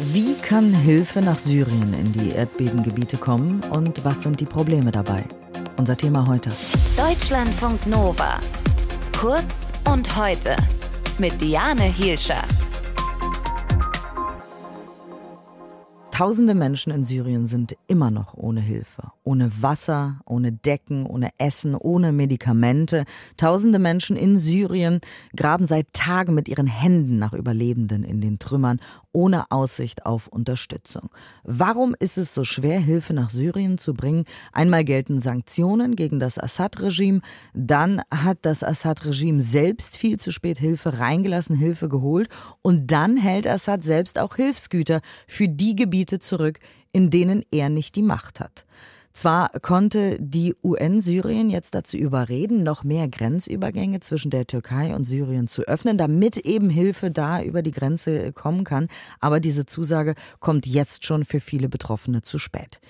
Wie kann Hilfe nach Syrien in die Erdbebengebiete kommen und was sind die Probleme dabei? Unser Thema heute. Deutschlandfunk Nova. Kurz und heute mit Diane Hielscher. Tausende Menschen in Syrien sind immer noch ohne Hilfe, ohne Wasser, ohne Decken, ohne Essen, ohne Medikamente. Tausende Menschen in Syrien graben seit Tagen mit ihren Händen nach Überlebenden in den Trümmern, ohne Aussicht auf Unterstützung. Warum ist es so schwer, Hilfe nach Syrien zu bringen? Einmal gelten Sanktionen gegen das Assad-Regime, dann hat das Assad-Regime selbst viel zu spät Hilfe reingelassen, Hilfe geholt und dann hält Assad selbst auch Hilfsgüter für die Gebiete zurück, in denen er nicht die Macht hat. Zwar konnte die UN Syrien jetzt dazu überreden, noch mehr Grenzübergänge zwischen der Türkei und Syrien zu öffnen, damit eben Hilfe da über die Grenze kommen kann, aber diese Zusage kommt jetzt schon für viele Betroffene zu spät.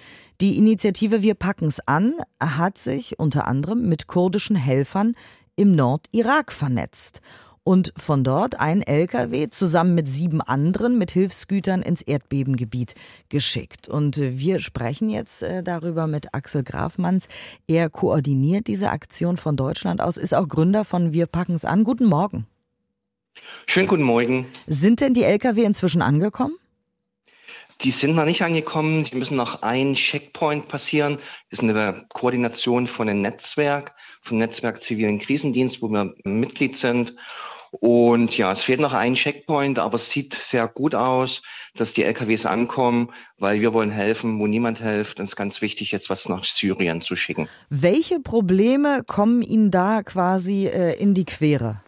Die Initiative Wir packen's an hat sich unter anderem mit kurdischen Helfern im Nordirak vernetzt und von dort ein LKW zusammen mit sieben anderen mit Hilfsgütern ins Erdbebengebiet geschickt. Und wir sprechen jetzt äh, darüber mit Axel Grafmanns. Er koordiniert diese Aktion von Deutschland aus, ist auch Gründer von Wir packen's an. Guten Morgen. Schönen guten Morgen. Sind denn die LKW inzwischen angekommen? Die sind noch nicht angekommen. Sie müssen noch ein Checkpoint passieren. Das ist eine Koordination von einem Netzwerk, vom Netzwerk Zivilen Krisendienst, wo wir Mitglied sind. Und ja, es fehlt noch ein Checkpoint, aber es sieht sehr gut aus, dass die LKWs ankommen, weil wir wollen helfen, wo niemand hilft. Es ist ganz wichtig, jetzt was nach Syrien zu schicken. Welche Probleme kommen Ihnen da quasi äh, in die Quere?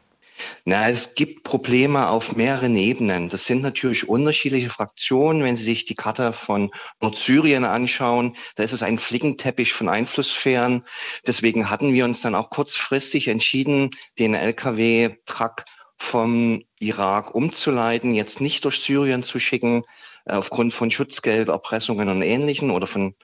Na, es gibt Probleme auf mehreren Ebenen. Das sind natürlich unterschiedliche Fraktionen. Wenn Sie sich die Karte von Nordsyrien anschauen, da ist es ein Flickenteppich von Einflusssphären. Deswegen hatten wir uns dann auch kurzfristig entschieden, den LKW-Truck vom Irak umzuleiten, jetzt nicht durch Syrien zu schicken, äh, aufgrund von Schutzgelderpressungen und Ähnlichen oder von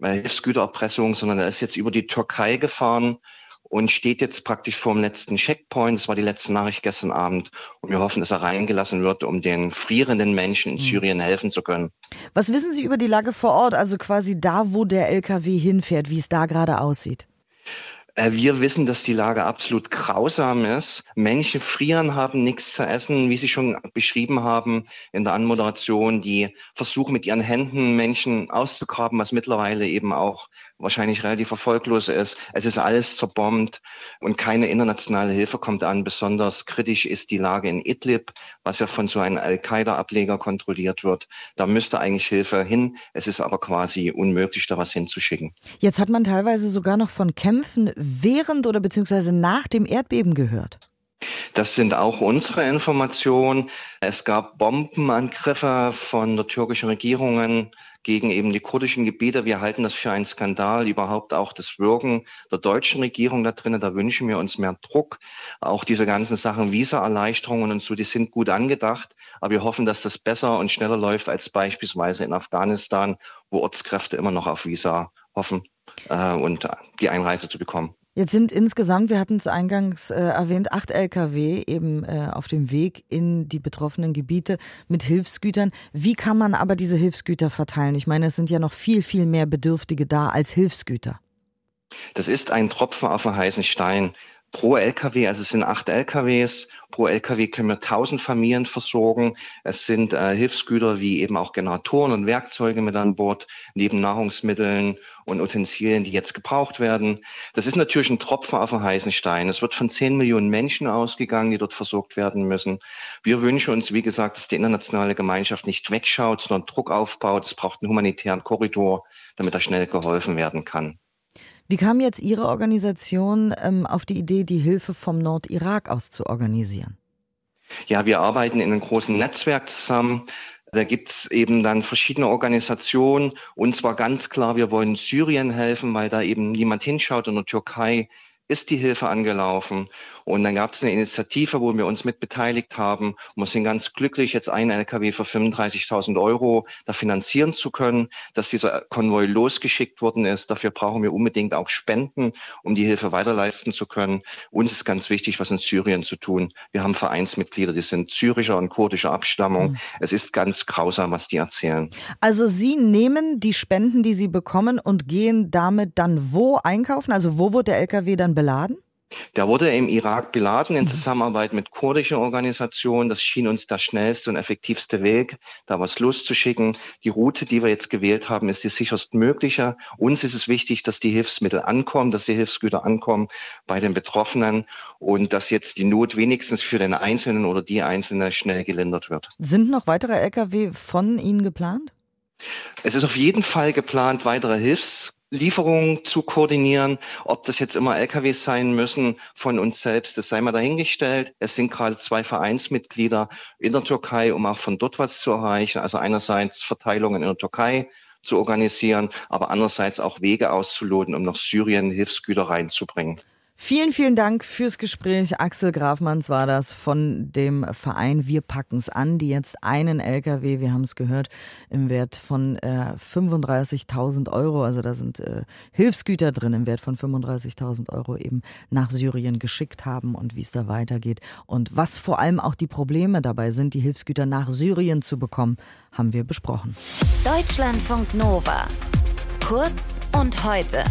äh, Hilfsgütererpressungen, sondern er ist jetzt über die Türkei gefahren und steht jetzt praktisch vor dem letzten Checkpoint. Das war die letzte Nachricht gestern Abend. Und wir hoffen, dass er reingelassen wird, um den frierenden Menschen in hm. Syrien helfen zu können. Was wissen Sie über die Lage vor Ort, also quasi da, wo der LKW hinfährt, wie es da gerade aussieht? Äh, wir wissen, dass die Lage absolut grausam ist. Menschen frieren, haben nichts zu essen, wie Sie schon beschrieben haben in der Anmoderation. Die versuchen mit ihren Händen Menschen auszugraben, was mittlerweile eben auch wahrscheinlich relativ erfolglos ist. Es ist alles zerbombt und keine internationale Hilfe kommt an. Besonders kritisch ist die Lage in Idlib, was ja von so einem Al-Qaida-Ableger kontrolliert wird. Da müsste eigentlich Hilfe hin. Es ist aber quasi unmöglich, da was hinzuschicken. Jetzt hat man teilweise sogar noch von Kämpfen während oder beziehungsweise nach dem Erdbeben gehört? Das sind auch unsere Informationen. Es gab Bombenangriffe von der türkischen Regierung gegen eben die kurdischen Gebiete. Wir halten das für einen Skandal, überhaupt auch das Wirken der deutschen Regierung da drinnen. Da wünschen wir uns mehr Druck. Auch diese ganzen Sachen, Visa-Erleichterungen und so, die sind gut angedacht. Aber wir hoffen, dass das besser und schneller läuft als beispielsweise in Afghanistan, wo Ortskräfte immer noch auf Visa hoffen äh, und die Einreise zu bekommen. Jetzt sind insgesamt, wir hatten es eingangs äh, erwähnt, acht Lkw eben äh, auf dem Weg in die betroffenen Gebiete mit Hilfsgütern. Wie kann man aber diese Hilfsgüter verteilen? Ich meine, es sind ja noch viel, viel mehr Bedürftige da als Hilfsgüter. Das ist ein Tropfen auf den heißen Stein pro LKW, also es sind acht LKWs, pro LKW können wir tausend Familien versorgen. Es sind äh, Hilfsgüter wie eben auch Generatoren und Werkzeuge mit an Bord, neben Nahrungsmitteln und Utensilien, die jetzt gebraucht werden. Das ist natürlich ein Tropfen auf den heißen Stein. Es wird von zehn Millionen Menschen ausgegangen, die dort versorgt werden müssen. Wir wünschen uns, wie gesagt, dass die internationale Gemeinschaft nicht wegschaut, sondern Druck aufbaut. Es braucht einen humanitären Korridor, damit da schnell geholfen werden kann. Wie kam jetzt Ihre Organisation ähm, auf die Idee, die Hilfe vom Nordirak aus zu organisieren? Ja, wir arbeiten in einem großen Netzwerk zusammen. Da gibt's eben dann verschiedene Organisationen. Und zwar ganz klar, wir wollen Syrien helfen, weil da eben niemand hinschaut. In der Türkei ist die Hilfe angelaufen. Und dann gab es eine Initiative, wo wir uns mit beteiligt haben. Wir sind ganz glücklich, jetzt einen LKW für 35.000 Euro da finanzieren zu können, dass dieser Konvoi losgeschickt worden ist. Dafür brauchen wir unbedingt auch Spenden, um die Hilfe weiterleisten zu können. Uns ist ganz wichtig, was in Syrien zu tun. Wir haben Vereinsmitglieder, die sind syrischer und kurdischer Abstammung. Mhm. Es ist ganz grausam, was die erzählen. Also Sie nehmen die Spenden, die Sie bekommen und gehen damit dann wo einkaufen? Also wo wird der LKW dann beladen? Der wurde im Irak beladen in. Zusammenarbeit mit kurdischen Organisationen. Das schien uns der schnellste und effektivste Weg, da was loszuschicken. Die Route, die wir jetzt gewählt haben, ist die sicherst mögliche. Uns ist es wichtig, dass die Hilfsmittel ankommen, dass die Hilfsgüter ankommen bei den Betroffenen und dass jetzt die Not wenigstens für den Einzelnen oder die Einzelne schnell gelindert wird. Sind noch weitere Lkw von Ihnen geplant? Es ist auf jeden Fall geplant, weitere Hilfslieferungen zu koordinieren. Ob das jetzt immer LKWs sein müssen von uns selbst, das sei mal dahingestellt. Es sind gerade zwei Vereinsmitglieder in der Türkei, um auch von dort was zu erreichen. Also einerseits Verteilungen in der Türkei zu organisieren, aber andererseits auch Wege auszuloten, um nach Syrien Hilfsgüter reinzubringen. Vielen, vielen Dank fürs Gespräch. Axel Grafmanns war das von dem Verein Wir packen's an, die jetzt einen LKW, wir haben es gehört, im Wert von äh, 35.000 Euro, also da sind äh, Hilfsgüter drin im Wert von 35.000 Euro eben nach Syrien geschickt haben und wie es da weitergeht und was vor allem auch die Probleme dabei sind, die Hilfsgüter nach Syrien zu bekommen, haben wir besprochen. Deutschlandfunk Nova. Kurz und heute.